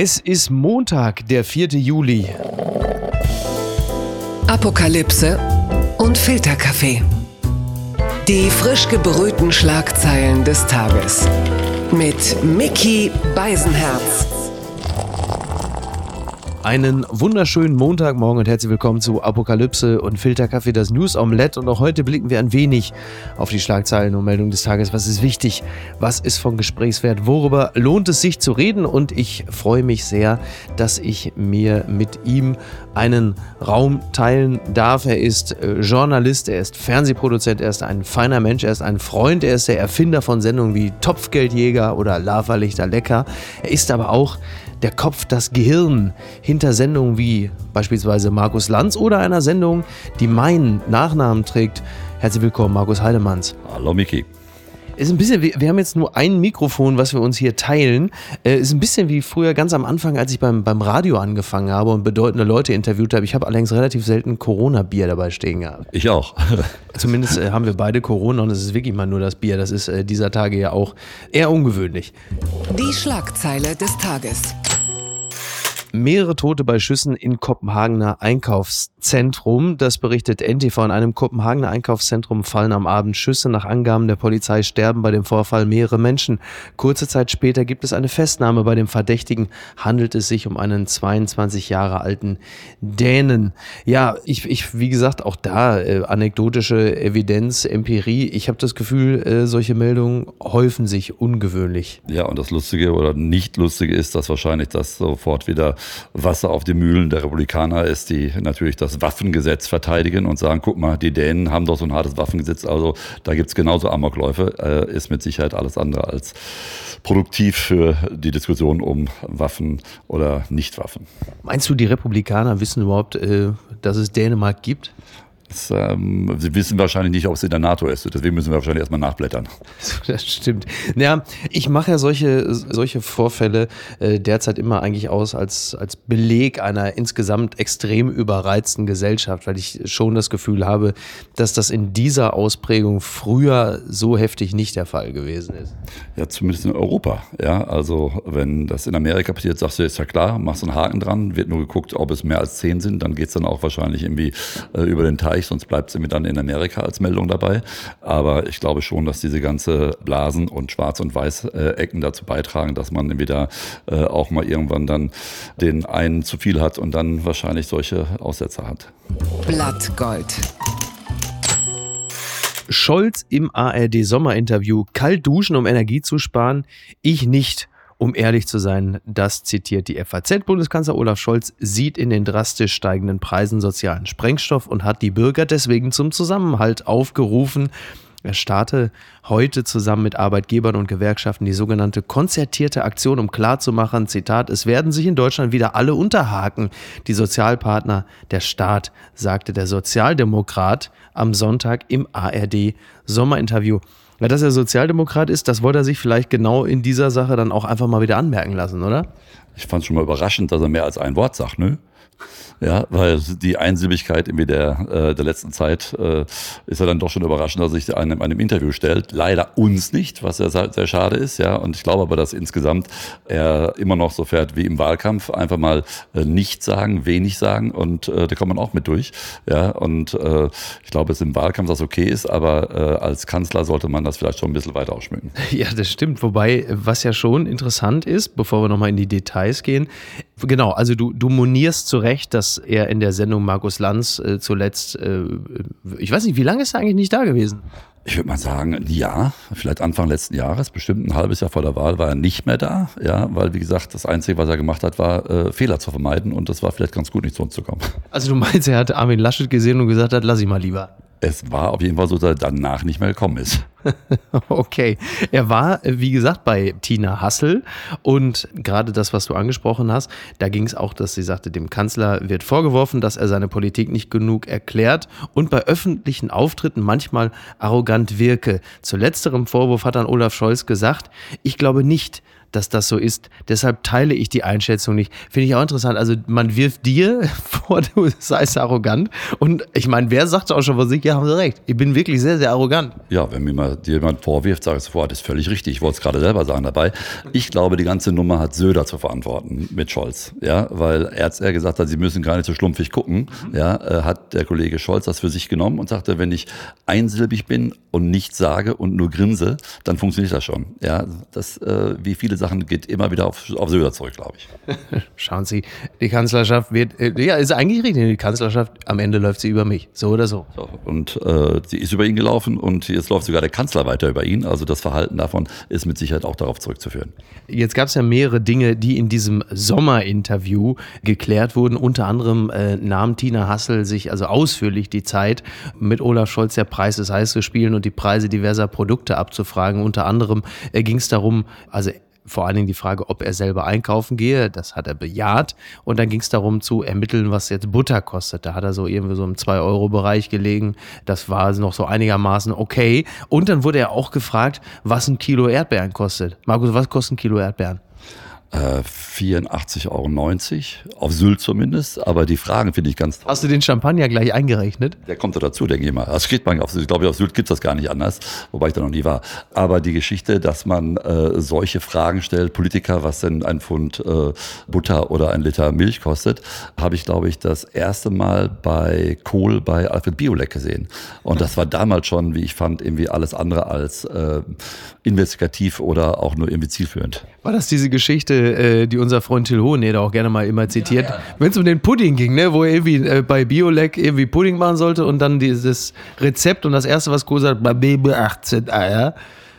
Es ist Montag, der 4. Juli. Apokalypse und Filterkaffee. Die frisch gebrühten Schlagzeilen des Tages. Mit Mickey Beisenherz. Einen wunderschönen Montagmorgen und herzlich willkommen zu Apokalypse und Filterkaffee, das News Omelette. Und auch heute blicken wir ein wenig auf die Schlagzeilen und Meldungen des Tages. Was ist wichtig? Was ist von Gesprächswert? Worüber lohnt es sich zu reden? Und ich freue mich sehr, dass ich mir mit ihm einen Raum teilen darf. Er ist äh, Journalist, er ist Fernsehproduzent, er ist ein feiner Mensch, er ist ein Freund, er ist der Erfinder von Sendungen wie Topfgeldjäger oder Laferlichter Lecker. Er ist aber auch der Kopf, das Gehirn hinter Sendungen wie beispielsweise Markus Lanz oder einer Sendung, die meinen Nachnamen trägt. Herzlich willkommen, Markus Heidemanns. Hallo, Miki. Ist ein bisschen, wir haben jetzt nur ein Mikrofon, was wir uns hier teilen. Äh, ist ein bisschen wie früher ganz am Anfang, als ich beim, beim Radio angefangen habe und bedeutende Leute interviewt habe. Ich habe allerdings relativ selten Corona-Bier dabei stehen gehabt. Ich auch. Zumindest äh, haben wir beide Corona und es ist wirklich mal nur das Bier. Das ist äh, dieser Tage ja auch eher ungewöhnlich. Die Schlagzeile des Tages. Mehrere Tote bei Schüssen in Kopenhagener Einkaufszentrum. Das berichtet NTV. In einem Kopenhagener Einkaufszentrum fallen am Abend Schüsse. Nach Angaben der Polizei sterben bei dem Vorfall mehrere Menschen. Kurze Zeit später gibt es eine Festnahme. Bei dem Verdächtigen handelt es sich um einen 22 Jahre alten Dänen. Ja, ich, ich wie gesagt, auch da äh, anekdotische Evidenz, Empirie. Ich habe das Gefühl, äh, solche Meldungen häufen sich ungewöhnlich. Ja, und das Lustige oder nicht Lustige ist, dass wahrscheinlich das sofort wieder Wasser auf die Mühlen der Republikaner ist, die natürlich das Waffengesetz verteidigen und sagen, guck mal, die Dänen haben doch so ein hartes Waffengesetz, also da gibt es genauso Amokläufe, äh, ist mit Sicherheit alles andere als produktiv für die Diskussion um Waffen oder Nichtwaffen. Meinst du, die Republikaner wissen überhaupt, äh, dass es Dänemark gibt? Das, ähm, sie wissen wahrscheinlich nicht, ob es in der NATO ist. Deswegen müssen wir wahrscheinlich erstmal nachblättern. Das stimmt. Ja, ich mache ja solche, solche Vorfälle äh, derzeit immer eigentlich aus als, als Beleg einer insgesamt extrem überreizten Gesellschaft, weil ich schon das Gefühl habe, dass das in dieser Ausprägung früher so heftig nicht der Fall gewesen ist. Ja, zumindest in Europa. Ja, also wenn das in Amerika passiert, sagst du, ist ja klar, machst einen Haken dran, wird nur geguckt, ob es mehr als zehn sind, dann geht es dann auch wahrscheinlich irgendwie äh, über den Teich Bereich, sonst bleibt es mir dann in Amerika als Meldung dabei. Aber ich glaube schon, dass diese ganze Blasen und Schwarz- und Weiß-Ecken dazu beitragen, dass man wieder äh, auch mal irgendwann dann den einen zu viel hat und dann wahrscheinlich solche Aussätze hat. Blattgold. Scholz im ARD-Sommerinterview kalt duschen, um Energie zu sparen. Ich nicht. Um ehrlich zu sein, das zitiert die FAZ. Bundeskanzler Olaf Scholz sieht in den drastisch steigenden Preisen sozialen Sprengstoff und hat die Bürger deswegen zum Zusammenhalt aufgerufen. Er starte heute zusammen mit Arbeitgebern und Gewerkschaften die sogenannte konzertierte Aktion, um klarzumachen, Zitat, es werden sich in Deutschland wieder alle unterhaken, die Sozialpartner, der Staat, sagte der Sozialdemokrat am Sonntag im ARD Sommerinterview. Ja, dass er Sozialdemokrat ist, das wollte er sich vielleicht genau in dieser Sache dann auch einfach mal wieder anmerken lassen, oder? Ich fand es schon mal überraschend, dass er mehr als ein Wort sagt, ne? Ja, weil die Einsilbigkeit irgendwie der, äh, der letzten Zeit äh, ist ja dann doch schon überraschend, dass sich einem, einem Interview stellt. Leider uns nicht, was ja sehr, sehr schade ist, ja. Und ich glaube aber, dass insgesamt er immer noch so fährt wie im Wahlkampf, einfach mal äh, nicht sagen, wenig sagen und äh, da kommt man auch mit durch. Ja, und äh, ich glaube, dass im Wahlkampf das okay ist, aber äh, als Kanzler sollte man das vielleicht schon ein bisschen weiter ausschmücken. Ja, das stimmt. Wobei, was ja schon interessant ist, bevor wir nochmal in die Details gehen, genau, also du, du monierst zu Recht, dass er in der Sendung Markus Lanz äh, zuletzt, äh, ich weiß nicht, wie lange ist er eigentlich nicht da gewesen? Ich würde mal sagen, Jahr, vielleicht Anfang letzten Jahres, bestimmt ein halbes Jahr vor der Wahl war er nicht mehr da, ja, weil wie gesagt, das Einzige, was er gemacht hat, war äh, Fehler zu vermeiden und das war vielleicht ganz gut, nicht zu uns zu kommen. Also du meinst, er hat Armin Laschet gesehen und gesagt hat, lass ich mal lieber es war auf jeden Fall so, dass er danach nicht mehr gekommen ist. okay. Er war, wie gesagt, bei Tina Hassel und gerade das, was du angesprochen hast, da ging es auch, dass sie sagte, dem Kanzler wird vorgeworfen, dass er seine Politik nicht genug erklärt und bei öffentlichen Auftritten manchmal arrogant wirke. Zu letzterem Vorwurf hat dann Olaf Scholz gesagt, ich glaube nicht, dass das so ist. Deshalb teile ich die Einschätzung nicht. Finde ich auch interessant. Also man wirft dir vor, du seist arrogant. Und ich meine, wer sagt auch schon von sich, ja, haben Sie recht. Ich bin wirklich sehr, sehr arrogant. Ja, wenn mir mal jemand vorwirft, sage ich sofort, das ist völlig richtig. Ich wollte es gerade selber sagen dabei. Ich glaube, die ganze Nummer hat Söder zu verantworten mit Scholz. Ja, weil er, er gesagt hat, sie müssen gar nicht so schlumpfig gucken. Ja, äh, hat der Kollege Scholz das für sich genommen und sagte, wenn ich einsilbig bin und nichts sage und nur grinse, dann funktioniert das schon. Ja, das, äh, wie viele Sachen geht immer wieder auf, auf Söder zurück, glaube ich. Schauen Sie, die Kanzlerschaft wird, äh, ja, ist eigentlich richtig. Die Kanzlerschaft, am Ende läuft sie über mich. So oder so. so und äh, sie ist über ihn gelaufen und jetzt läuft sogar der Kanzler weiter über ihn. Also das Verhalten davon ist mit Sicherheit auch darauf zurückzuführen. Jetzt gab es ja mehrere Dinge, die in diesem Sommerinterview geklärt wurden. Unter anderem äh, nahm Tina Hassel sich also ausführlich die Zeit, mit Olaf Scholz der Preis ist heiß zu spielen und die Preise diverser Produkte abzufragen. Unter anderem äh, ging es darum, also vor allen Dingen die Frage, ob er selber einkaufen gehe. Das hat er bejaht. Und dann ging es darum zu ermitteln, was jetzt Butter kostet. Da hat er so irgendwie so im 2-Euro-Bereich gelegen. Das war noch so einigermaßen okay. Und dann wurde er auch gefragt, was ein Kilo Erdbeeren kostet. Markus, was kostet ein Kilo Erdbeeren? Äh, 84,90 Euro, auf Sylt zumindest, aber die Fragen finde ich ganz toll. Hast du den Champagner gleich eingerechnet? Der kommt da dazu, denke ich mal. Das kriegt man auf Sylt, ich glaube, auf Sylt gibt es das gar nicht anders, wobei ich da noch nie war. Aber die Geschichte, dass man äh, solche Fragen stellt, Politiker, was denn ein Pfund äh, Butter oder ein Liter Milch kostet, habe ich, glaube ich, das erste Mal bei Kohl bei Alfred Biolek gesehen. Und das war damals schon, wie ich fand, irgendwie alles andere als äh, investigativ oder auch nur irgendwie zielführend. War das diese Geschichte, äh, die unser Freund Till Hoheneder auch gerne mal immer zitiert, ja, ja. wenn es um den Pudding ging, ne, wo er irgendwie äh, bei Biolek irgendwie Pudding machen sollte und dann dieses Rezept und das erste, was sagt, bei Baby 18 Eier.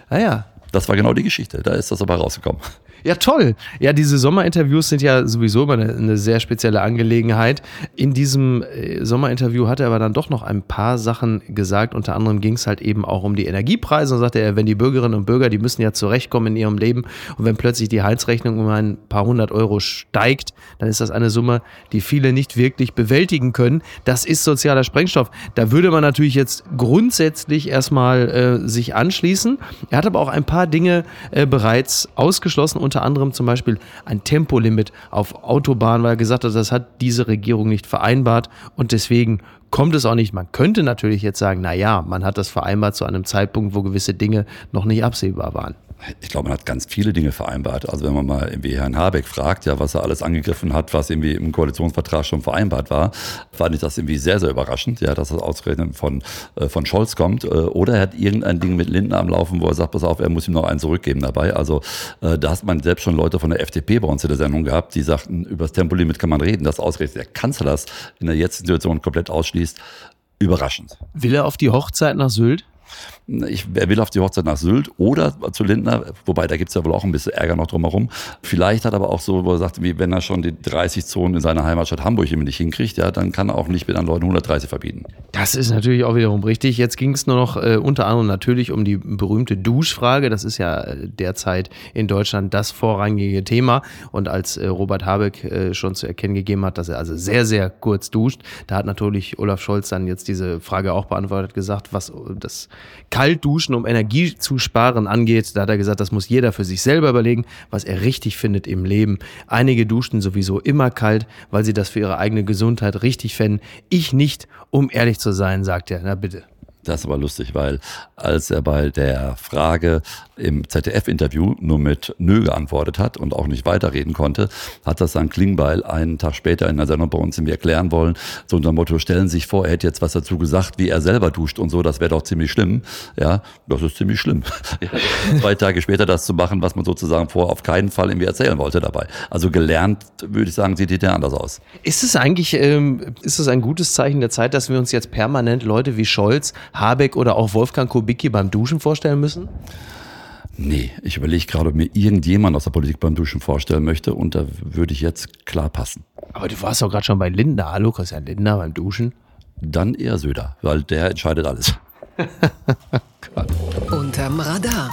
Naja. Das war genau die Geschichte, da ist das aber rausgekommen. Ja, toll. Ja, diese Sommerinterviews sind ja sowieso immer eine, eine sehr spezielle Angelegenheit. In diesem äh, Sommerinterview hat er aber dann doch noch ein paar Sachen gesagt. Unter anderem ging es halt eben auch um die Energiepreise und sagte er, wenn die Bürgerinnen und Bürger, die müssen ja zurechtkommen in ihrem Leben und wenn plötzlich die Heizrechnung um ein paar hundert Euro steigt, dann ist das eine Summe, die viele nicht wirklich bewältigen können. Das ist sozialer Sprengstoff. Da würde man natürlich jetzt grundsätzlich erstmal äh, sich anschließen. Er hat aber auch ein paar Dinge äh, bereits ausgeschlossen. Unter anderem zum Beispiel ein Tempolimit auf Autobahnen, weil er gesagt hat, das hat diese Regierung nicht vereinbart. Und deswegen kommt es auch nicht. Man könnte natürlich jetzt sagen, na ja, man hat das vereinbart zu einem Zeitpunkt, wo gewisse Dinge noch nicht absehbar waren ich glaube, man hat ganz viele Dinge vereinbart. Also wenn man mal irgendwie Herrn Habeck fragt, ja, was er alles angegriffen hat, was irgendwie im Koalitionsvertrag schon vereinbart war, fand ich das irgendwie sehr, sehr überraschend, ja, dass das ausgerechnet von, äh, von Scholz kommt. Äh, oder er hat irgendein Ding mit Lindner am Laufen, wo er sagt, pass auf, er muss ihm noch einen zurückgeben dabei. Also äh, da hat man selbst schon Leute von der FDP bei uns in der Sendung gehabt, die sagten, über das Tempolimit kann man reden, dass ausgerechnet der Kanzler das in der jetzigen Situation komplett ausschließt. Überraschend. Will er auf die Hochzeit nach Sylt? Ich, er will auf die Hochzeit nach Sylt oder zu Lindner, wobei da gibt es ja wohl auch ein bisschen Ärger noch drumherum. Vielleicht hat er aber auch so, wo er sagt, wie wenn er schon die 30 Zonen in seiner Heimatstadt Hamburg immer nicht hinkriegt, ja, dann kann er auch nicht mit anderen Leuten 130 verbieten. Das ist natürlich auch wiederum richtig. Jetzt ging es nur noch äh, unter anderem natürlich um die berühmte Duschfrage. Das ist ja äh, derzeit in Deutschland das vorrangige Thema. Und als äh, Robert Habeck äh, schon zu erkennen gegeben hat, dass er also sehr, sehr kurz duscht, da hat natürlich Olaf Scholz dann jetzt diese Frage auch beantwortet, gesagt, was das Kaltduschen, um Energie zu sparen, angeht. Da hat er gesagt, das muss jeder für sich selber überlegen, was er richtig findet im Leben. Einige duschen sowieso immer kalt, weil sie das für ihre eigene Gesundheit richtig fänden. Ich nicht, um ehrlich zu sein, sagt er. Na bitte. Das ist aber lustig, weil als er bei der Frage im ZDF-Interview nur mit Nö geantwortet hat und auch nicht weiterreden konnte, hat das dann Klingbeil einen Tag später in der Sendung bei uns irgendwie erklären wollen. So unter dem Motto, stellen Sie sich vor, er hätte jetzt was dazu gesagt, wie er selber duscht und so, das wäre doch ziemlich schlimm. Ja, das ist ziemlich schlimm. Zwei Tage später das zu machen, was man sozusagen vorher auf keinen Fall irgendwie erzählen wollte dabei. Also gelernt, würde ich sagen, sieht die anders aus. Ist es eigentlich, ähm, ist es ein gutes Zeichen der Zeit, dass wir uns jetzt permanent Leute wie Scholz Habeck oder auch Wolfgang Kubicki beim Duschen vorstellen müssen? Nee, ich überlege gerade, ob mir irgendjemand aus der Politik beim Duschen vorstellen möchte und da würde ich jetzt klar passen. Aber du warst doch gerade schon bei Lindner. Hallo, Christian Lindner beim Duschen? Dann eher Söder, weil der entscheidet alles. Unterm Radar.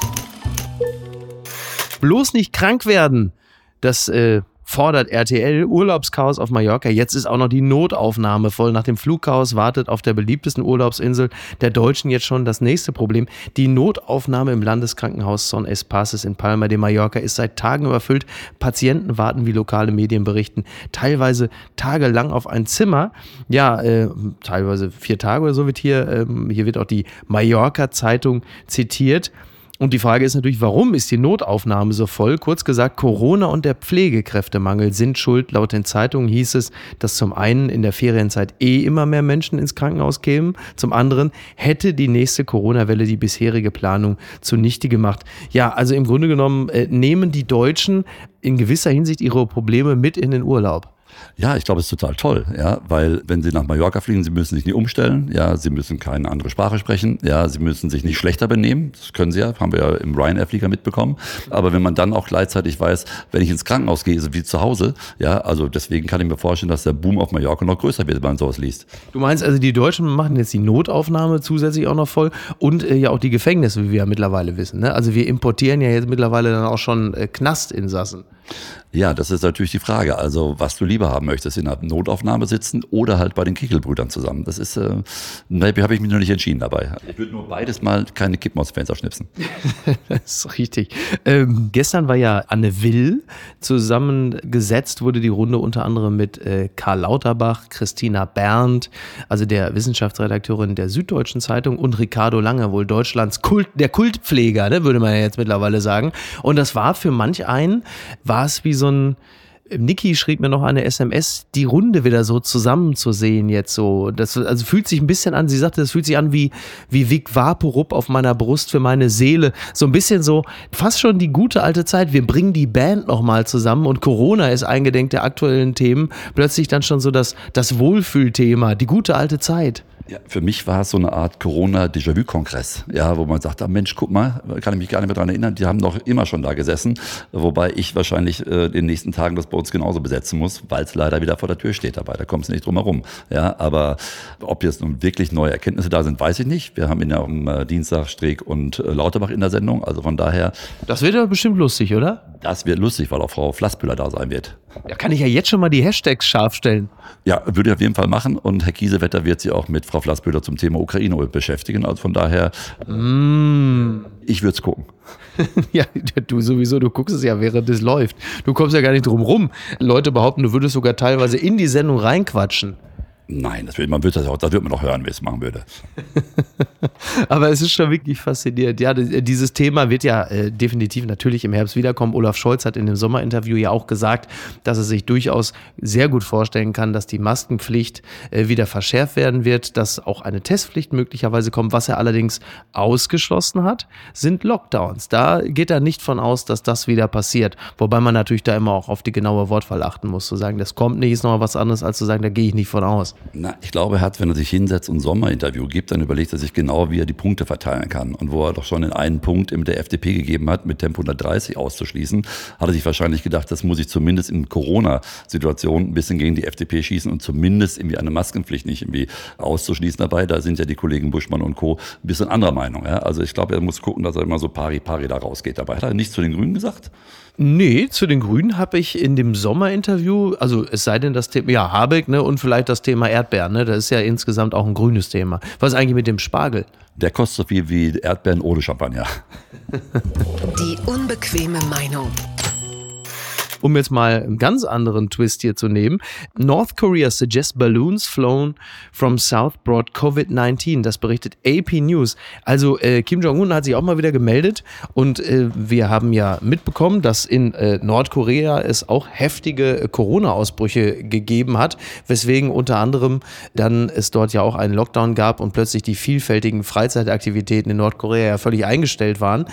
Bloß nicht krank werden. Das äh, fordert RTL Urlaubschaos auf Mallorca. Jetzt ist auch noch die Notaufnahme voll. Nach dem Flugchaos wartet auf der beliebtesten Urlaubsinsel der Deutschen jetzt schon das nächste Problem. Die Notaufnahme im Landeskrankenhaus Son Espaces in Palma de Mallorca ist seit Tagen überfüllt. Patienten warten, wie lokale Medien berichten, teilweise tagelang auf ein Zimmer. Ja, äh, teilweise vier Tage oder so wird hier, ähm, hier wird auch die Mallorca-Zeitung zitiert. Und die Frage ist natürlich, warum ist die Notaufnahme so voll? Kurz gesagt, Corona und der Pflegekräftemangel sind schuld. Laut den Zeitungen hieß es, dass zum einen in der Ferienzeit eh immer mehr Menschen ins Krankenhaus kämen, zum anderen hätte die nächste Corona-Welle die bisherige Planung zunichte gemacht. Ja, also im Grunde genommen äh, nehmen die Deutschen in gewisser Hinsicht ihre Probleme mit in den Urlaub. Ja, ich glaube, es ist total toll, ja, weil wenn Sie nach Mallorca fliegen, Sie müssen sich nicht umstellen, ja, Sie müssen keine andere Sprache sprechen, ja, Sie müssen sich nicht schlechter benehmen, das können Sie ja, haben wir ja im Ryanair-Flieger mitbekommen. Aber wenn man dann auch gleichzeitig weiß, wenn ich ins Krankenhaus gehe, ist es wie zu Hause, ja, also deswegen kann ich mir vorstellen, dass der Boom auf Mallorca noch größer wird, wenn man sowas liest. Du meinst also, die Deutschen machen jetzt die Notaufnahme zusätzlich auch noch voll und äh, ja auch die Gefängnisse, wie wir ja mittlerweile wissen. Ne? Also wir importieren ja jetzt mittlerweile dann auch schon äh, Knastinsassen. Ja, das ist natürlich die Frage. Also, was du lieber haben möchtest, in einer Notaufnahme sitzen oder halt bei den Kichelbrüdern zusammen. Das ist, äh, habe ich mich noch nicht entschieden dabei. Ich würde nur beides mal keine Kippen aus Fenster schnipsen. das ist richtig. Ähm, gestern war ja Anne Will zusammengesetzt, wurde die Runde unter anderem mit äh, Karl Lauterbach, Christina Berndt, also der Wissenschaftsredakteurin der Süddeutschen Zeitung und Ricardo Lange, wohl Deutschlands Kult, der Kultpfleger, ne, würde man ja jetzt mittlerweile sagen. Und das war für manch einen, war es wie so ein Niki schrieb mir noch eine SMS, die Runde wieder so zusammen zu sehen jetzt so. Das also fühlt sich ein bisschen an, sie sagte, das fühlt sich an wie, wie Vic Vaporub auf meiner Brust für meine Seele. So ein bisschen so, fast schon die gute alte Zeit. Wir bringen die Band nochmal zusammen und Corona ist eingedenk der aktuellen Themen. Plötzlich dann schon so das, das Wohlfühlthema, die gute alte Zeit. Ja, für mich war es so eine Art Corona-Déjà-vu-Kongress, ja, wo man sagt, ah, Mensch, guck mal, kann ich mich gar nicht mehr dran erinnern, die haben doch immer schon da gesessen, wobei ich wahrscheinlich äh, in den nächsten Tagen das bei uns genauso besetzen muss, weil es leider wieder vor der Tür steht dabei, da kommst du nicht drum herum. Ja, aber ob jetzt nun wirklich neue Erkenntnisse da sind, weiß ich nicht. Wir haben ihn ja am äh, Dienstag Streeck und äh, Lauterbach in der Sendung, also von daher. Das wird ja bestimmt lustig, oder? Das wird lustig, weil auch Frau Flassbüller da sein wird. Da kann ich ja jetzt schon mal die Hashtags scharf stellen. Ja, würde ich auf jeden Fall machen. Und Herr Kiesewetter wird sich auch mit Frau Flassböder zum Thema Ukraine beschäftigen. Also von daher, mm. ich würde es gucken. ja, du sowieso, du guckst es ja, während es läuft. Du kommst ja gar nicht drum rum. Leute behaupten, du würdest sogar teilweise in die Sendung reinquatschen. Nein, das wird, man wird das auch, das wird man doch hören, wie es machen würde. Aber es ist schon wirklich faszinierend. Ja, dieses Thema wird ja äh, definitiv natürlich im Herbst wiederkommen. Olaf Scholz hat in dem Sommerinterview ja auch gesagt, dass er sich durchaus sehr gut vorstellen kann, dass die Maskenpflicht äh, wieder verschärft werden wird, dass auch eine Testpflicht möglicherweise kommt. Was er allerdings ausgeschlossen hat, sind Lockdowns. Da geht er nicht von aus, dass das wieder passiert. Wobei man natürlich da immer auch auf die genaue Wortwahl achten muss. Zu sagen, das kommt nicht, ist nochmal was anderes, als zu sagen, da gehe ich nicht von aus. Na, ich glaube, er hat, wenn er sich hinsetzt und ein Sommerinterview gibt, dann überlegt er sich genau, wie er die Punkte verteilen kann. Und wo er doch schon in einen Punkt mit der FDP gegeben hat, mit Tempo 130 auszuschließen, hat er sich wahrscheinlich gedacht, das muss ich zumindest in Corona-Situationen ein bisschen gegen die FDP schießen und zumindest irgendwie eine Maskenpflicht nicht irgendwie auszuschließen dabei. Da sind ja die Kollegen Buschmann und Co. ein bisschen anderer Meinung. Ja? Also ich glaube, er muss gucken, dass er immer so pari pari da rausgeht dabei. Hat er nichts zu den Grünen gesagt? Nee, zu den Grünen habe ich in dem Sommerinterview, also es sei denn das Thema, ja, Habeck, ne, und vielleicht das Thema Erdbeeren, ne, das ist ja insgesamt auch ein grünes Thema. Was ist eigentlich mit dem Spargel? Der kostet so viel wie Erdbeeren ohne Champagner. Die unbequeme Meinung um jetzt mal einen ganz anderen Twist hier zu nehmen. North Korea suggests balloons flown from South brought COVID-19. Das berichtet AP News. Also äh, Kim Jong-un hat sich auch mal wieder gemeldet und äh, wir haben ja mitbekommen, dass in äh, Nordkorea es auch heftige äh, Corona-Ausbrüche gegeben hat, weswegen unter anderem dann es dort ja auch einen Lockdown gab und plötzlich die vielfältigen Freizeitaktivitäten in Nordkorea ja völlig eingestellt waren.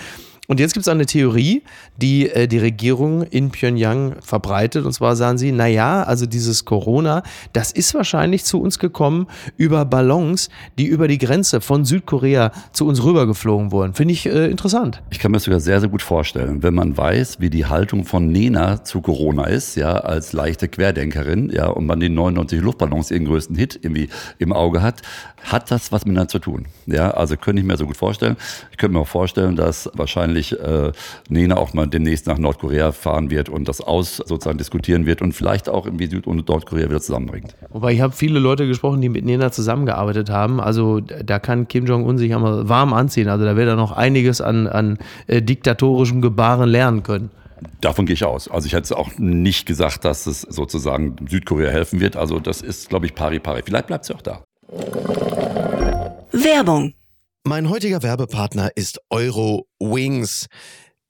Und jetzt gibt es eine Theorie, die äh, die Regierung in Pyongyang verbreitet. Und zwar sagen sie, naja, also dieses Corona, das ist wahrscheinlich zu uns gekommen über Ballons, die über die Grenze von Südkorea zu uns rübergeflogen wurden. Finde ich äh, interessant. Ich kann mir das sogar sehr, sehr gut vorstellen, wenn man weiß, wie die Haltung von Nena zu Corona ist, ja, als leichte Querdenkerin, ja, und man die 99 Luftballons, ihren größten Hit irgendwie im Auge hat, hat das was miteinander zu tun. Ja, also könnte ich mir so gut vorstellen. Ich könnte mir auch vorstellen, dass wahrscheinlich äh, Nena auch mal demnächst nach Nordkorea fahren wird und das aus sozusagen diskutieren wird und vielleicht auch irgendwie Süd- und Nordkorea wieder zusammenbringt. Wobei ich habe viele Leute gesprochen, die mit Nena zusammengearbeitet haben. Also da kann Kim Jong-un sich einmal warm anziehen. Also da wird er noch einiges an, an äh, diktatorischem Gebaren lernen können. Davon gehe ich aus. Also ich hätte es auch nicht gesagt, dass es sozusagen Südkorea helfen wird. Also das ist, glaube ich, pari pari. Vielleicht bleibt sie auch da. Werbung. Mein heutiger Werbepartner ist Euro Wings.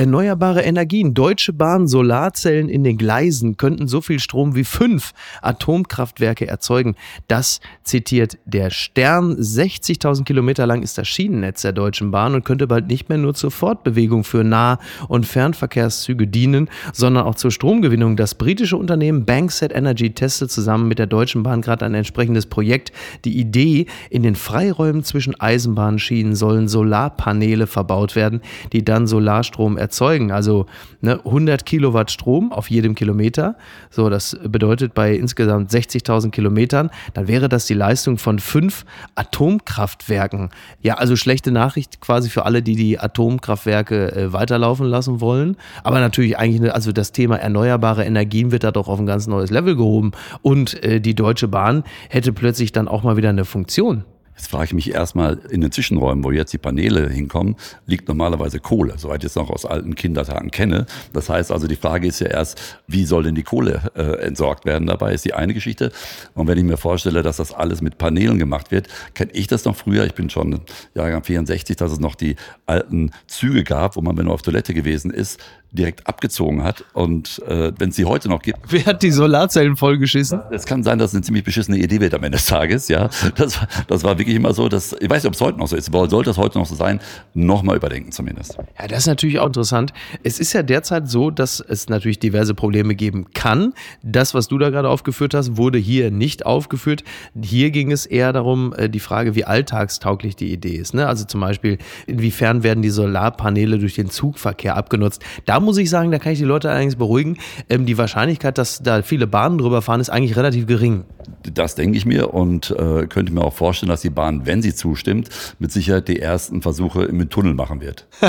Erneuerbare Energien. Deutsche Bahn Solarzellen in den Gleisen könnten so viel Strom wie fünf Atomkraftwerke erzeugen. Das zitiert der Stern. 60.000 Kilometer lang ist das Schienennetz der Deutschen Bahn und könnte bald nicht mehr nur zur Fortbewegung für Nah- und Fernverkehrszüge dienen, sondern auch zur Stromgewinnung. Das britische Unternehmen Bankset Energy testet zusammen mit der Deutschen Bahn gerade ein entsprechendes Projekt. Die Idee, in den Freiräumen zwischen Eisenbahnschienen sollen Solarpaneele verbaut werden, die dann Solarstrom erzeugen. Also ne, 100 Kilowatt Strom auf jedem Kilometer. So, das bedeutet bei insgesamt 60.000 Kilometern, dann wäre das die Leistung von fünf Atomkraftwerken. Ja, also schlechte Nachricht quasi für alle, die die Atomkraftwerke äh, weiterlaufen lassen wollen. Aber natürlich eigentlich, also das Thema erneuerbare Energien wird da doch auf ein ganz neues Level gehoben. Und äh, die Deutsche Bahn hätte plötzlich dann auch mal wieder eine Funktion. Jetzt frage ich mich erstmal, in den Zwischenräumen, wo jetzt die Paneele hinkommen, liegt normalerweise Kohle, soweit ich es noch aus alten Kindertagen kenne. Das heißt also, die Frage ist ja erst, wie soll denn die Kohle äh, entsorgt werden dabei, ist die eine Geschichte. Und wenn ich mir vorstelle, dass das alles mit Paneelen gemacht wird, kenne ich das noch früher, ich bin schon Jahrgang 64, dass es noch die alten Züge gab, wo man, wenn man auf Toilette gewesen ist, direkt abgezogen hat. Und äh, wenn es sie heute noch gibt. Wer hat die Solarzellen vollgeschissen? Es kann sein, dass es eine ziemlich beschissene Idee wird am Ende des Tages. Ja, das, das war wirklich immer so, dass ich weiß nicht, ob es heute noch so ist, aber sollte es heute noch so sein, nochmal überdenken zumindest. Ja, das ist natürlich auch interessant. Es ist ja derzeit so, dass es natürlich diverse Probleme geben kann. Das, was du da gerade aufgeführt hast, wurde hier nicht aufgeführt. Hier ging es eher darum, äh, die Frage, wie alltagstauglich die Idee ist. Ne? Also zum Beispiel, inwiefern werden die Solarpaneele durch den Zugverkehr abgenutzt. Da muss ich sagen, da kann ich die Leute allerdings beruhigen. Ähm, die Wahrscheinlichkeit, dass da viele Bahnen drüber fahren, ist eigentlich relativ gering. Das denke ich mir und äh, könnte mir auch vorstellen, dass die Bahn, wenn sie zustimmt, mit Sicherheit die ersten Versuche im Tunnel machen wird.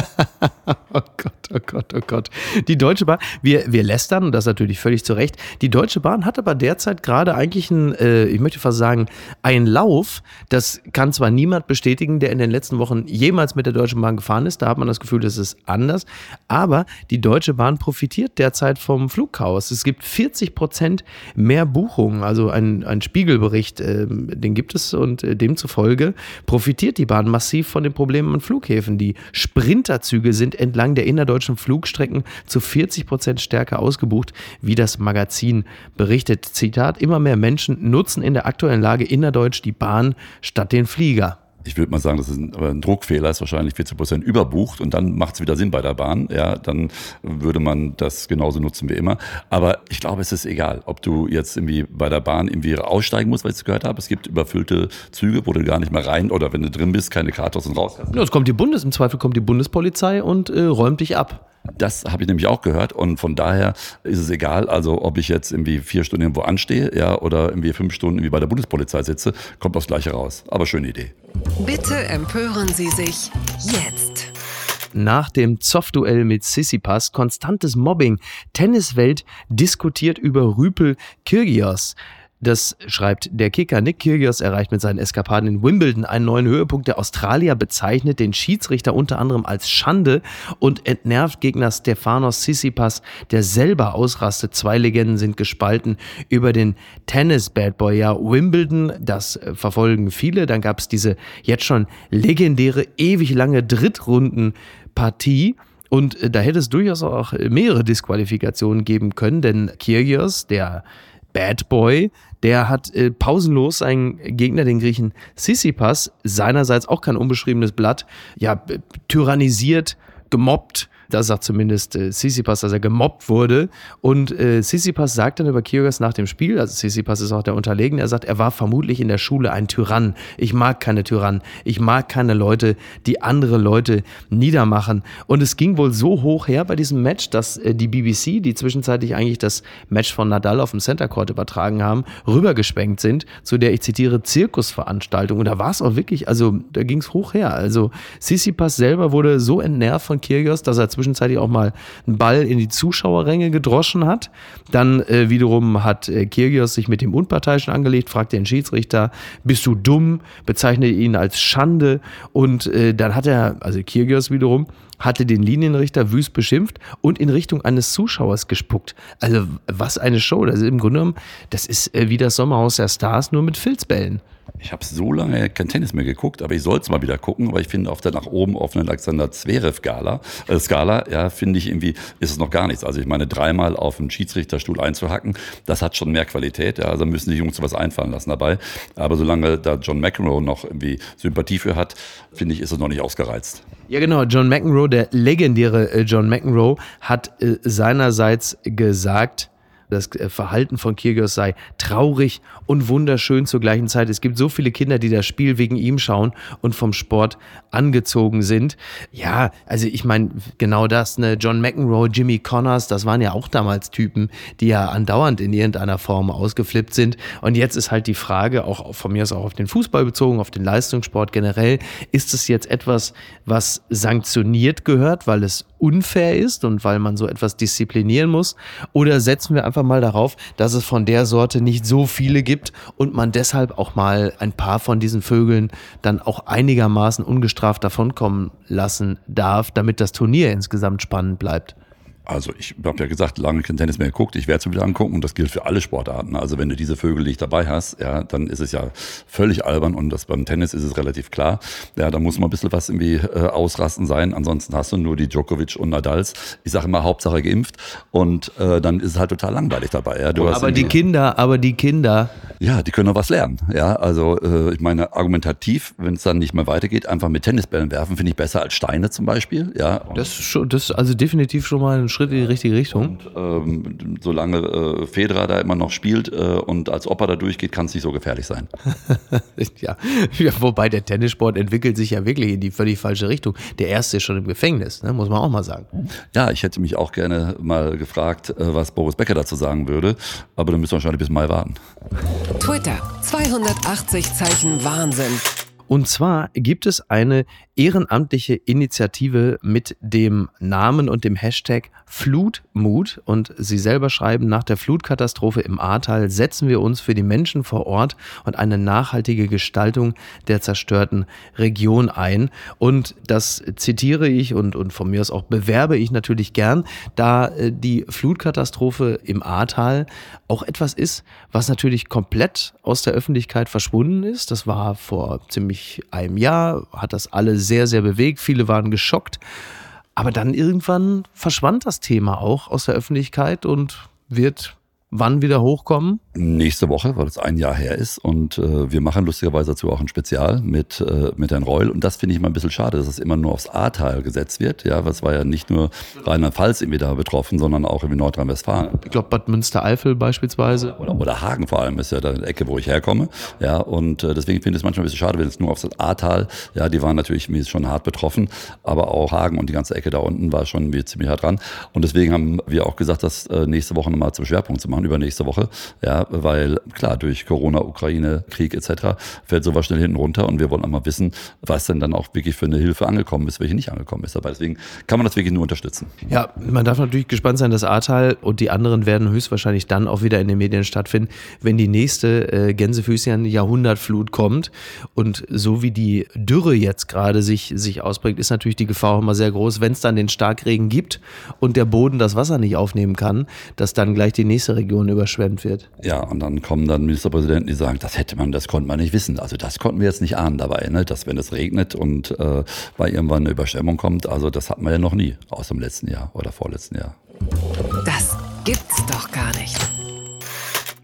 oh Gott, oh Gott, oh Gott. Die Deutsche Bahn, wir, wir lästern, und das natürlich völlig zu Recht. Die Deutsche Bahn hat aber derzeit gerade eigentlich einen, äh, ich möchte fast sagen, einen Lauf. Das kann zwar niemand bestätigen, der in den letzten Wochen jemals mit der Deutschen Bahn gefahren ist. Da hat man das Gefühl, das ist anders. Aber die Deutsche Bahn profitiert derzeit vom Flugchaos. Es gibt 40 Prozent mehr Buchungen, also ein ein Spiegelbericht, äh, den gibt es und äh, demzufolge profitiert die Bahn massiv von den Problemen an Flughäfen. Die Sprinterzüge sind entlang der innerdeutschen Flugstrecken zu 40 Prozent stärker ausgebucht, wie das Magazin berichtet. Zitat, immer mehr Menschen nutzen in der aktuellen Lage innerdeutsch die Bahn statt den Flieger ich würde mal sagen, das ist ein, ein Druckfehler, ist wahrscheinlich 40 Prozent überbucht und dann macht es wieder Sinn bei der Bahn. Ja, dann würde man das genauso nutzen wie immer. Aber ich glaube, es ist egal, ob du jetzt irgendwie bei der Bahn irgendwie aussteigen musst, weil ich es gehört habe. Es gibt überfüllte Züge, wo du gar nicht mehr rein oder wenn du drin bist, keine Karte aus und raus kannst. Ja, es kommt die Bundes, im Zweifel kommt die Bundespolizei und äh, räumt dich ab. Das habe ich nämlich auch gehört und von daher ist es egal, also ob ich jetzt irgendwie vier Stunden irgendwo anstehe, ja, oder irgendwie fünf Stunden irgendwie bei der Bundespolizei sitze, kommt das Gleiche raus. Aber schöne Idee. Bitte empören Sie sich jetzt. Nach dem Zoff-Duell mit Sissipas konstantes Mobbing. Tenniswelt diskutiert über Rüpel Kirgios. Das schreibt der Kicker. Nick Kyrgios erreicht mit seinen Eskapaden in Wimbledon einen neuen Höhepunkt. Der Australier bezeichnet den Schiedsrichter unter anderem als Schande und entnervt Gegner Stefanos Tsitsipas, der selber ausrastet. Zwei Legenden sind gespalten über den Tennis-Bad Ja, Wimbledon, das verfolgen viele. Dann gab es diese jetzt schon legendäre, ewig lange Drittrundenpartie. Und da hätte es durchaus auch mehrere Disqualifikationen geben können, denn Kyrgios, der Bad Boy, der hat äh, pausenlos seinen Gegner, den Griechen Sissipas, seinerseits auch kein unbeschriebenes Blatt, ja, tyrannisiert, gemobbt, das sagt zumindest äh, Sissipas, dass er gemobbt wurde. Und äh, Sissipas sagt dann über Kyrgios nach dem Spiel, also Sissipas ist auch der Unterlegene, er sagt, er war vermutlich in der Schule ein Tyrann. Ich mag keine Tyrannen. Ich mag keine Leute, die andere Leute niedermachen. Und es ging wohl so hoch her bei diesem Match, dass äh, die BBC, die zwischenzeitlich eigentlich das Match von Nadal auf dem Center Court übertragen haben, rübergeschwenkt sind zu der, ich zitiere, Zirkusveranstaltung. Und da war es auch wirklich, also da ging es hoch her. Also Sissipas selber wurde so entnervt von Kyrgios, dass er zwischenzeitlich auch mal einen Ball in die Zuschauerränge gedroschen hat. Dann äh, wiederum hat äh, Kirgios sich mit dem Unparteiischen angelegt, fragt den Schiedsrichter, bist du dumm, bezeichnet ihn als Schande und äh, dann hat er, also Kirgios wiederum, hatte den Linienrichter wüst beschimpft und in Richtung eines Zuschauers gespuckt. Also was eine Show. Das ist im Grunde genommen, das ist äh, wie das Sommerhaus der Stars, nur mit Filzbällen. Ich habe so lange kein Tennis mehr geguckt, aber ich soll es mal wieder gucken, weil ich finde, auf der nach oben offenen Alexander Zverev-Skala, äh, Skala, ja, finde ich irgendwie, ist es noch gar nichts. Also ich meine, dreimal auf einen Schiedsrichterstuhl einzuhacken, das hat schon mehr Qualität. Ja, also müssen die Jungs was einfallen lassen dabei. Aber solange da John McEnroe noch irgendwie Sympathie für hat, finde ich, ist es noch nicht ausgereizt. Ja, genau. John McEnroe, der legendäre äh, John McEnroe, hat äh, seinerseits gesagt, das äh, Verhalten von Kyrgios sei traurig und wunderschön zur gleichen Zeit. Es gibt so viele Kinder, die das Spiel wegen ihm schauen und vom Sport angezogen sind. Ja, also ich meine, genau das, ne, John McEnroe, Jimmy Connors, das waren ja auch damals Typen, die ja andauernd in irgendeiner Form ausgeflippt sind. Und jetzt ist halt die Frage, auch von mir aus auch auf den Fußball bezogen, auf den Leistungssport generell, ist es jetzt etwas, was sanktioniert gehört, weil es unfair ist und weil man so etwas disziplinieren muss? Oder setzen wir einfach mal darauf, dass es von der Sorte nicht so viele gibt und man deshalb auch mal ein paar von diesen Vögeln dann auch einigermaßen ungestraft davonkommen lassen darf, damit das Turnier insgesamt spannend bleibt? Also ich habe ja gesagt, lange kein Tennis mehr geguckt. Ich werde es mir wieder angucken und das gilt für alle Sportarten. Also wenn du diese Vögel nicht dabei hast, ja, dann ist es ja völlig albern und das beim Tennis ist es relativ klar. Ja, da muss mal ein bisschen was irgendwie äh, ausrasten sein. Ansonsten hast du nur die Djokovic und Nadals. Ich sage immer Hauptsache geimpft und äh, dann ist es halt total langweilig dabei. Ja. Aber die Kinder, aber die Kinder. Ja, die können noch was lernen. Ja, also äh, ich meine argumentativ, wenn es dann nicht mehr weitergeht, einfach mit Tennisbällen werfen, finde ich besser als Steine zum Beispiel. Ja. das ist schon, das ist also definitiv schon mal ein Schritt in die richtige Richtung. Und ähm, solange äh, Federer da immer noch spielt äh, und als Opa da durchgeht, kann es nicht so gefährlich sein. ja. ja. wobei der Tennissport entwickelt sich ja wirklich in die völlig falsche Richtung. Der erste ist schon im Gefängnis, ne? muss man auch mal sagen. Ja, ich hätte mich auch gerne mal gefragt, äh, was Boris Becker dazu sagen würde, aber dann müssen wir wahrscheinlich bis Mai warten. Twitter, 280 Zeichen Wahnsinn. Und zwar gibt es eine ehrenamtliche Initiative mit dem Namen und dem Hashtag Flutmut. Und sie selber schreiben, nach der Flutkatastrophe im Ahrtal setzen wir uns für die Menschen vor Ort und eine nachhaltige Gestaltung der zerstörten Region ein. Und das zitiere ich und, und von mir aus auch bewerbe ich natürlich gern, da äh, die Flutkatastrophe im Ahrtal auch etwas ist, was natürlich komplett aus der Öffentlichkeit verschwunden ist. Das war vor ziemlich einem Jahr, hat das alle sehr, sehr bewegt. Viele waren geschockt. Aber dann irgendwann verschwand das Thema auch aus der Öffentlichkeit und wird wann wieder hochkommen? Nächste Woche, weil es ein Jahr her ist. Und äh, wir machen lustigerweise dazu auch ein Spezial mit, äh, mit Herrn Reul. Und das finde ich immer ein bisschen schade, dass es immer nur aufs Ahrtal gesetzt wird. Ja, was war ja nicht nur Rheinland-Pfalz irgendwie da betroffen, sondern auch irgendwie Nordrhein-Westfalen. Ich glaube, Bad Münstereifel beispielsweise. Oder, oder Hagen vor allem ist ja da die Ecke, wo ich herkomme. Ja, und äh, deswegen finde ich es manchmal ein bisschen schade, wenn es nur aufs Ahrtal, ja, die waren natürlich schon hart betroffen, aber auch Hagen und die ganze Ecke da unten war schon ziemlich hart dran. Und deswegen haben wir auch gesagt, das äh, nächste Woche nochmal zum Schwerpunkt zu machen machen übernächste Woche. Ja, weil klar, durch Corona, Ukraine, Krieg etc. fällt sowas schnell hinten runter und wir wollen auch mal wissen, was denn dann auch wirklich für eine Hilfe angekommen ist, welche nicht angekommen ist. Aber deswegen kann man das wirklich nur unterstützen. Ja, man darf natürlich gespannt sein, das Ahrtal und die anderen werden höchstwahrscheinlich dann auch wieder in den Medien stattfinden, wenn die nächste äh, Gänsefüßchen Jahrhundertflut kommt. Und so wie die Dürre jetzt gerade sich, sich ausprägt, ist natürlich die Gefahr auch immer sehr groß, wenn es dann den Starkregen gibt und der Boden das Wasser nicht aufnehmen kann, dass dann gleich die nächste Region Region überschwemmt wird. Ja, und dann kommen dann Ministerpräsidenten, die sagen, das hätte man, das konnte man nicht wissen. Also das konnten wir jetzt nicht ahnen dabei, ne? dass wenn es regnet und äh, weil irgendwann eine Überschwemmung kommt, also das hatten wir ja noch nie aus dem letzten Jahr oder vorletzten Jahr. Das gibt's doch gar nicht.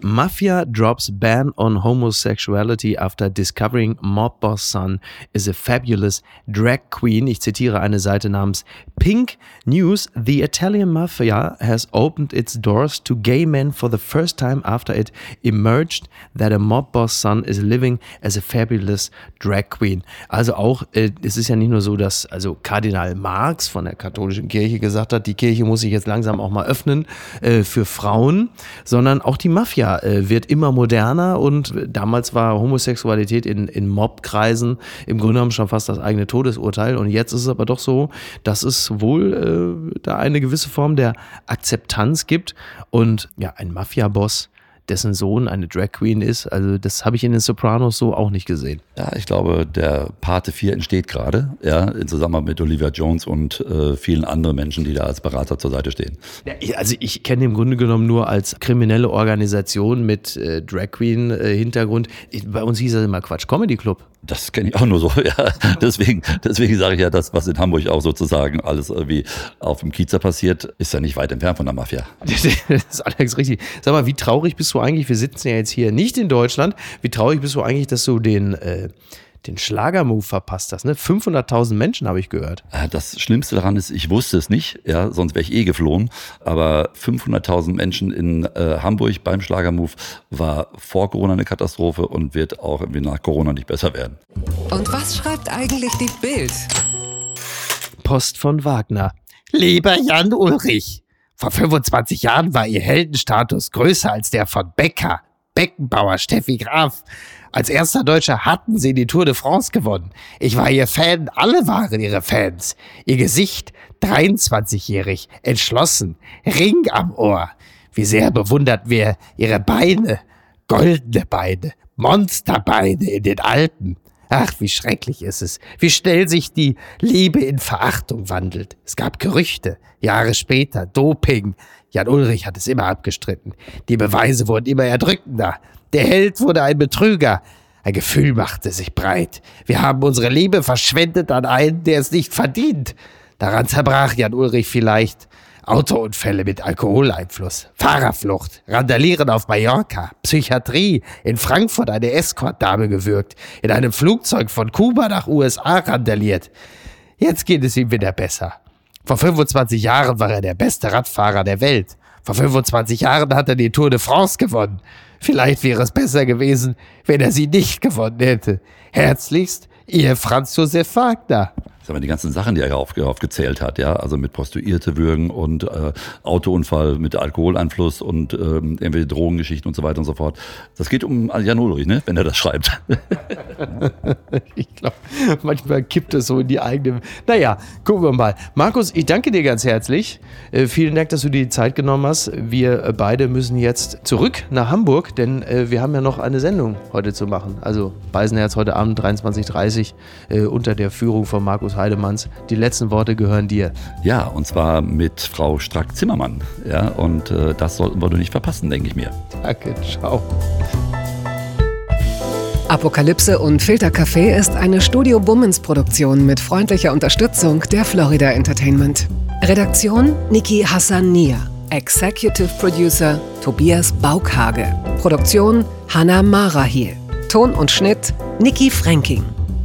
Mafia drops ban on homosexuality after discovering mob boss son is a fabulous drag queen. Ich zitiere eine Seite namens Pink News. The Italian Mafia has opened its doors to gay men for the first time after it emerged that a mob boss son is living as a fabulous drag queen. Also auch, äh, es ist ja nicht nur so, dass also Kardinal Marx von der katholischen Kirche gesagt hat, die Kirche muss sich jetzt langsam auch mal öffnen äh, für Frauen, sondern auch die Mafia äh, wird immer moderner und damals war Homosexualität in, in Mobkreisen im Grunde genommen schon fast das eigene Todesurteil. Und jetzt ist es aber doch so, dass es wohl äh, da eine gewisse Form der Akzeptanz gibt. Und ja, ein Mafia-Boss dessen Sohn eine Drag Queen ist. Also das habe ich in den Sopranos so auch nicht gesehen. Ja, ich glaube, der Pate 4 entsteht gerade, ja, in Zusammenarbeit mit Olivia Jones und äh, vielen anderen Menschen, die da als Berater zur Seite stehen. Ja, also ich kenne im Grunde genommen nur als kriminelle Organisation mit äh, Drag Queen äh, Hintergrund. Ich, bei uns hieß das immer Quatsch Comedy Club. Das kenne ich auch nur so, ja. Deswegen, deswegen sage ich ja, das, was in Hamburg auch sozusagen alles irgendwie auf dem Kiezer passiert, ist ja nicht weit entfernt von der Mafia. das ist allerdings richtig. Sag mal, wie traurig bist du eigentlich? Wir sitzen ja jetzt hier nicht in Deutschland. Wie traurig bist du eigentlich, dass du den, äh, den Schlagermove verpasst hast. Ne? 500.000 Menschen habe ich gehört. Äh, das Schlimmste daran ist, ich wusste es nicht, ja, sonst wäre ich eh geflohen. Aber 500.000 Menschen in äh, Hamburg beim Schlagermove war vor Corona eine Katastrophe und wird auch irgendwie nach Corona nicht besser werden. Und was schreibt eigentlich die Bild? Post von Wagner. Lieber Jan Ulrich, vor 25 Jahren war Ihr Heldenstatus größer als der von Becker, Beckenbauer, Steffi Graf. Als erster Deutscher hatten sie die Tour de France gewonnen. Ich war ihr Fan, alle waren ihre Fans. Ihr Gesicht, 23-jährig, entschlossen, Ring am Ohr. Wie sehr bewundert wir ihre Beine, goldene Beine, Monsterbeine in den Alpen. Ach, wie schrecklich ist es, wie schnell sich die Liebe in Verachtung wandelt. Es gab Gerüchte, Jahre später, Doping. Jan Ulrich hat es immer abgestritten. Die Beweise wurden immer erdrückender. Der Held wurde ein Betrüger. Ein Gefühl machte sich breit. Wir haben unsere Liebe verschwendet an einen, der es nicht verdient. Daran zerbrach Jan Ulrich vielleicht. Autounfälle mit Alkoholeinfluss, Fahrerflucht, Randalieren auf Mallorca, Psychiatrie, in Frankfurt eine Escort-Dame gewürgt, in einem Flugzeug von Kuba nach USA randaliert. Jetzt geht es ihm wieder besser. Vor 25 Jahren war er der beste Radfahrer der Welt. Vor 25 Jahren hat er die Tour de France gewonnen. Vielleicht wäre es besser gewesen, wenn er sie nicht gewonnen hätte. Herzlichst, Ihr Franz Josef Wagner. Sagen wir, die ganzen Sachen, die er auf, aufgezählt hat, ja, also mit Prostituierte würgen und äh, Autounfall mit Alkoholeinfluss und ähm, irgendwelche Drogengeschichten und so weiter und so fort. Das geht um Jan Ulrich, ne, wenn er das schreibt. ich glaube, manchmal kippt es so in die eigene. Naja, gucken wir mal. Markus, ich danke dir ganz herzlich. Äh, vielen Dank, dass du dir die Zeit genommen hast. Wir äh, beide müssen jetzt zurück nach Hamburg, denn äh, wir haben ja noch eine Sendung heute zu machen. Also Beisenherz heute Abend 23.30 Uhr äh, unter der Führung von Markus Heidemanns. Die letzten Worte gehören dir. Ja, und zwar mit Frau Strack-Zimmermann. Ja, und äh, das sollten wir doch nicht verpassen, denke ich mir. Danke, ciao. Apokalypse und Filtercafé ist eine Studio Bummens Produktion mit freundlicher Unterstützung der Florida Entertainment. Redaktion Niki Hassania. Executive Producer Tobias Baukhage. Produktion Hannah Marahiel. Ton und Schnitt Niki Fränking.